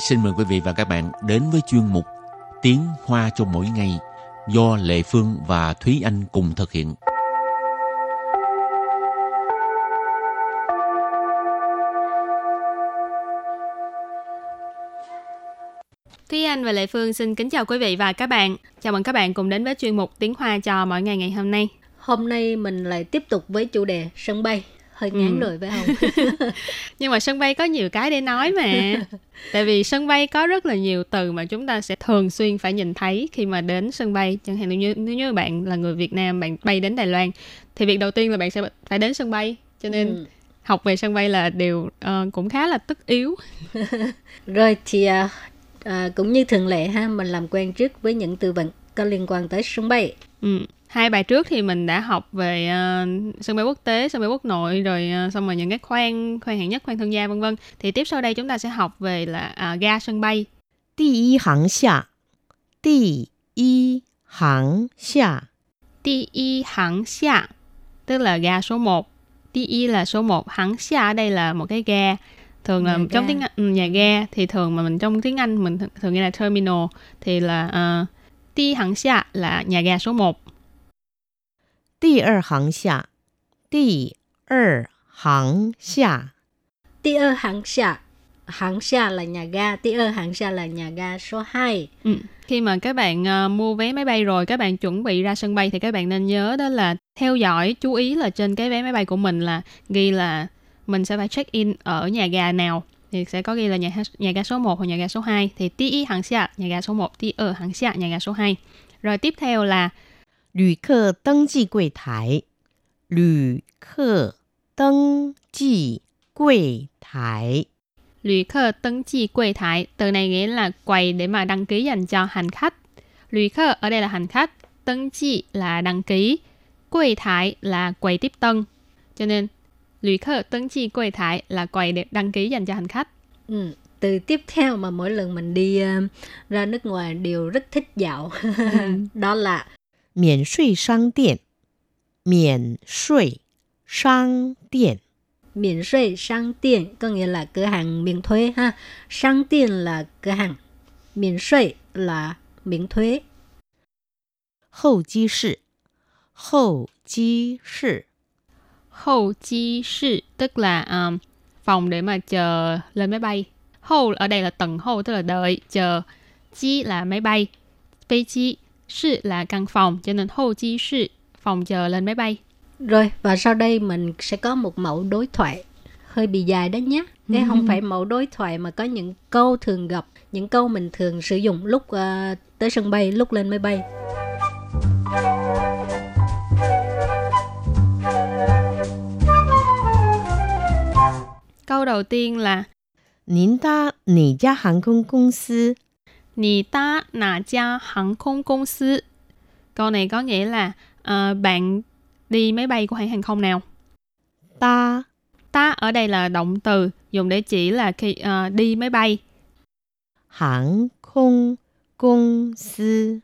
xin mời quý vị và các bạn đến với chuyên mục Tiếng Hoa cho mỗi ngày do Lệ Phương và Thúy Anh cùng thực hiện. Thúy Anh và Lệ Phương xin kính chào quý vị và các bạn. Chào mừng các bạn cùng đến với chuyên mục Tiếng Hoa cho mỗi ngày ngày hôm nay. Hôm nay mình lại tiếp tục với chủ đề sân bay. Hơi ngắn ừ. rồi phải không? Nhưng mà sân bay có nhiều cái để nói mà. Tại vì sân bay có rất là nhiều từ mà chúng ta sẽ thường xuyên phải nhìn thấy khi mà đến sân bay. Chẳng hạn như nếu như bạn là người Việt Nam, bạn bay đến Đài Loan thì việc đầu tiên là bạn sẽ phải đến sân bay. Cho nên ừ học về sân bay là điều uh, cũng khá là tất yếu. Rồi thì uh, cũng như thường lệ ha mình làm quen trước với những từ vựng có liên quan tới sân bay ừ. Hai bài trước thì mình đã học về uh, sân bay quốc tế sân bay quốc nội rồi uh, xong rồi những cái khoang khoang hạng nhất khoang thương gia vân vân. Thì tiếp sau đây chúng ta sẽ học về là uh, ga sân bay. Đi hàng xa Đi hàng xa Đi hàng xa tức là ga số 1 Đi là số 1, hàng xa ở đây là một cái ga. Thường là nhà trong ga. tiếng Anh, ừ, nhà ga. Thì thường mà mình trong tiếng Anh mình thường nghe là terminal. Thì là uh, đi hàng xa là nhà ga số 1. Đi er hàng xa. Đi er hàng xa. Đi er hàng xa. Hàng xa là nhà ga, hàng xa là nhà ga số 2. Ừ. Khi mà các bạn uh, mua vé máy bay rồi, các bạn chuẩn bị ra sân bay thì các bạn nên nhớ đó là theo dõi, chú ý là trên cái vé máy bay của mình là ghi là mình sẽ phải check in ở nhà ga nào thì sẽ có ghi là nhà nhà ga số 1 hoặc nhà ga số 2 thì tí y hàng xa nhà ga số 1 tí ở hàng xa nhà ga số 2 rồi tiếp theo là 旅客登记柜台旅客登记柜台 Lữ khơ登记柜台từ này nghĩa là quầy để mà đăng ký dành cho hành khách. Lữ khơ ở đây là hành khách,登记là đăng ký, quầy thái là quầy tiếp tân. Cho nên lữ khơ登记柜台 là quầy để đăng ký dành cho hành khách. Ừ. Từ tiếp theo mà mỗi lần mình đi uh, ra nước ngoài đều rất thích dạo. ừ. Đó là miễn税商店免税商店 miễn税商店 có nghĩa là cửa hàng miễn thuế ha.商店 là cửa hàng. Miễn 税 là miễn thuế. Hậu 机室后机室 hậu chi sự tức là um, phòng để mà chờ lên máy bay. Hậu ở đây là tầng hậu tức là đợi, chờ. Chi là máy bay. Bay chi, sự là căn phòng, cho nên hô chi sự, phòng chờ lên máy bay. Rồi, và sau đây mình sẽ có một mẫu đối thoại hơi bị dài đó nhé. Thế ừ. không phải mẫu đối thoại mà có những câu thường gặp, những câu mình thường sử dụng lúc uh, tới sân bay, lúc lên máy bay. Câu đầu tiên là Nín ta, nỉ gia hàng không công sư 你搭哪家航空公司? Câu này có nghĩa là uh, bạn đi máy bay của hãng hàng không nào? Ta Ta ở đây là động từ dùng để chỉ là khi uh, đi máy bay. Hãng không công sư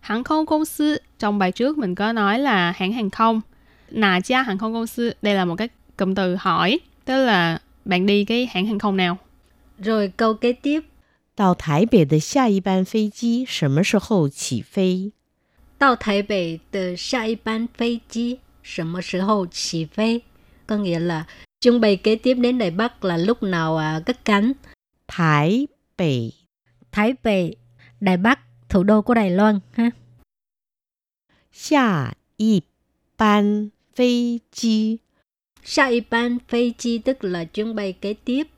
Hãng không công sư trong bài trước mình có nói là hãng hàng không. Nà cha hàng không công sư đây là một cái cụm từ hỏi tức là bạn đi cái hãng hàng không nào? Rồi câu kế tiếp. 到台北的下一班飞机什么时候起飞？到台北的下一班飞机什么时候起飞？Có nghĩa là chuyến bay kế tiếp đến Đài Bắc là lúc nào à, cất cánh? Thái Bắc Thái Bắc Đài Bắc, thủ đô của Đài Loan ha. 下一班飞机 Sa y ban phi chi tức là chuyến bay kế tiếp.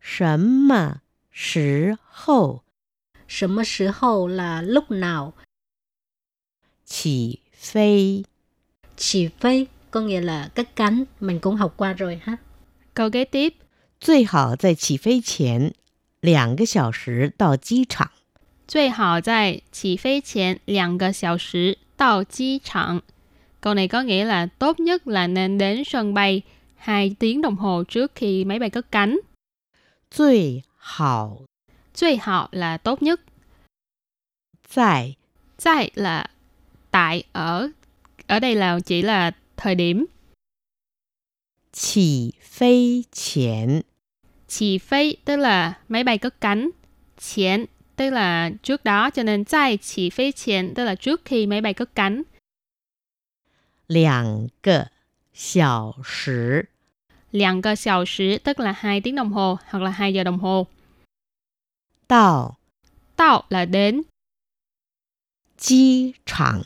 什么 时候？什么时候 là lúc nào? 起飞。起飞 có nghĩa là cất cánh, mình cũng học qua rồi ha. Câu kế tiếp. 最好在起飞前两个小时到机场。最好在起飞前两个小时到机场。Câu này có nghĩa là tốt nhất là nên đến sân bay 2 tiếng đồng hồ trước khi máy bay cất cánh. 最 好最好 là tốt nhất. 在在 là tại ở. Ở đây là chỉ là thời điểm. 起飞前 Chỉ phí tức là máy bay cất cánh. Chén tức là trước đó cho nên tại chỉ phí chén tức là trước khi máy bay cất cánh. 两个小时， 两个小时tức là 2 tiếng đồng hồ hoặc là 2 giờ đồng hồ. 到 Tao là đến, 机场。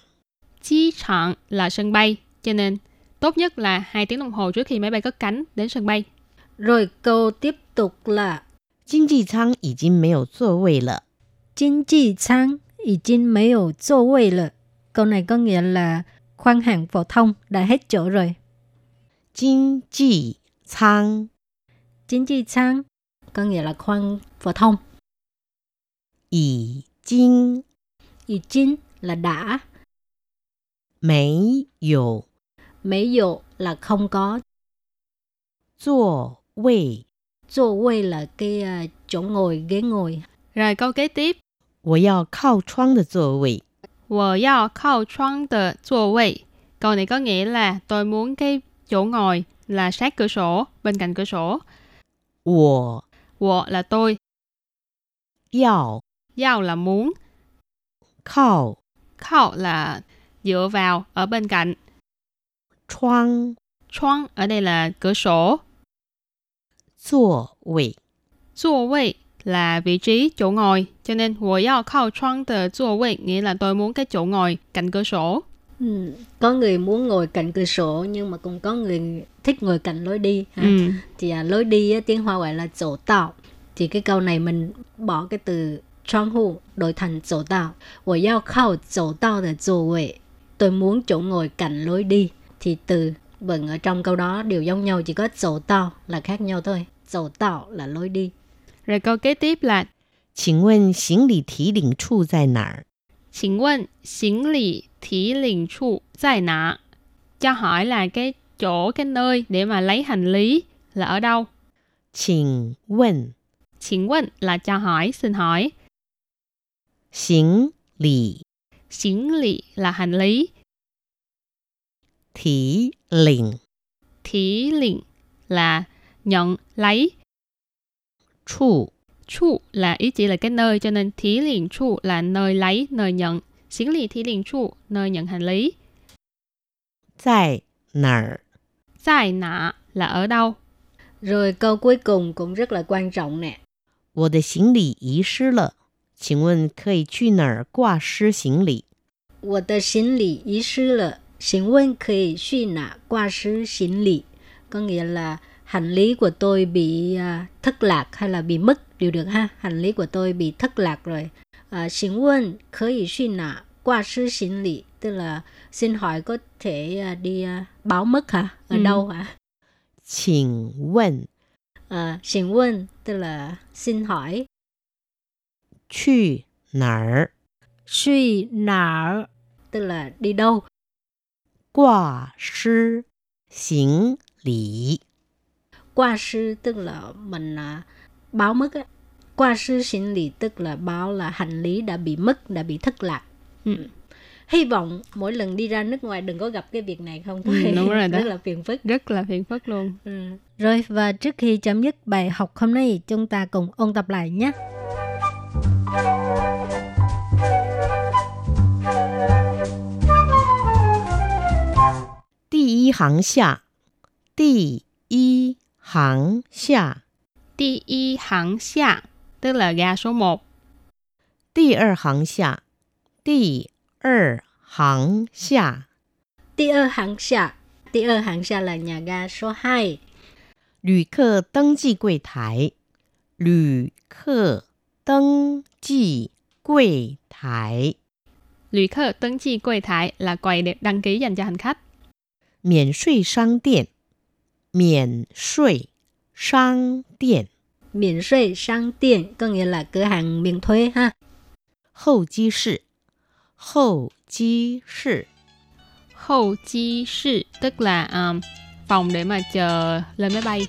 chi trạng là sân bay. Cho nên tốt nhất là 2 tiếng đồng hồ trước khi máy bay cất cánh đến sân bay. Rồi câu tiếp tục là 经济舱已经没有座位了。 Chính trị舱已经没有座位了. Câu này có nghĩa là khoang hạng phổ thông đã hết chỗ rồi. 经济舱 Chính trị舱có nghĩa là khoang phổ thông. 已经 Ý chính là đã. 没有 Mấy dụ là không có. 座位。 Chỗ quay là cái à, chỗ ngồi, ghế ngồi. Rồi câu kế tiếp. 我要靠窗的座位。我要靠窗的座位. Câu này có nghĩa là tôi muốn cái chỗ ngồi là sát cửa sổ, bên cạnh cửa sổ. 我 Wo là tôi, 要 giao là muốn, 靠 khao là dựa vào, ở bên cạnh. 窗 Choang ở đây là cửa sổ. 座位。座位 là vị trí chỗ ngồi, cho nên 我要靠窗的座位 nghĩa là tôi muốn cái chỗ ngồi cạnh cửa sổ. Ừ, có người muốn ngồi cạnh cửa sổ nhưng mà cũng có người thích ngồi cạnh lối đi. Ha? Ừ. Thì à, lối đi á, tiếng Hoa gọi là chỗ tạo. Thì cái câu này mình bỏ cái từ 窗户 đổi thành chỗ tạo. 我要靠走道的座位. Tôi muốn chỗ ngồi cạnh lối đi. Thì từ vẫn ở trong câu đó đều giống nhau chỉ có chỗ tạo là khác nhau thôi. Chỗ tạo là lối đi. Rồi câu kế tiếp là 请问行李提领处在哪儿？请问行李提领处在哪? Cho hỏi là cái chỗ, cái nơi để mà lấy hành lý là ở đâu? 请问 请问 là cho hỏi, xin hỏi. 行李 行李 là hành lý. 提领 Thí liền là nhận, lấy. 处 Chu là ý chỉ là cái nơi cho nên thí liền chu là nơi lấy, nơi nhận. Xính lì thí liền chu, nơi nhận hành lý. 在哪儿？ Tại nạ là ở đâu? Rồi câu cuối cùng cũng rất là quan trọng nè. 我的行李遗失了， 请问可以去哪儿挂失行李？我的行李遗失了，请问可以去哪挂失行李? Có nghĩa là hành lý của tôi bị à, thất lạc hay là bị mất đều được ha. Hành lý của tôi bị thất lạc rồi. À, xin问可以去哪挂失行李? Tức là xin hỏi có thể à, đi à, báo mất hả? Ở Ừ. đâu hả? 请问 À, xin问 tức là xin hỏi. 去哪儿 Suy nở tức là đi đâu. 挂失行李？ qua sư tức là mình à, báo mất á qua sư xin lý tức là báo là hành lý đã bị mất đã bị thất lạc Ừ. hy vọng mỗi lần đi ra nước ngoài đừng có gặp cái việc này không thôi Ừ, đúng rồi đó. rất là phiền phức Rất là phiền phức luôn. ừ. rồi và trước khi chấm dứt bài học hôm nay chúng ta cùng ôn tập lại nhé 第一行下，第一行下， Đi y hẳn xa tức là ga số 1. 第二行下，第二行下， Ti ơ hạng xa Ti ơ hạng xa là nhà ga số 2旅客登记柜台，旅客登记柜台， Lụy khơ登chi quầy thải là quầy để đăng ký dành cho hành khách. 免税商店，免税商店， miễn税商店 có nghĩa là cửa hàng miễn thuế ha 候机室，候机室， Hậu chi sư tức là um, phòng để mà chờ lên máy bay.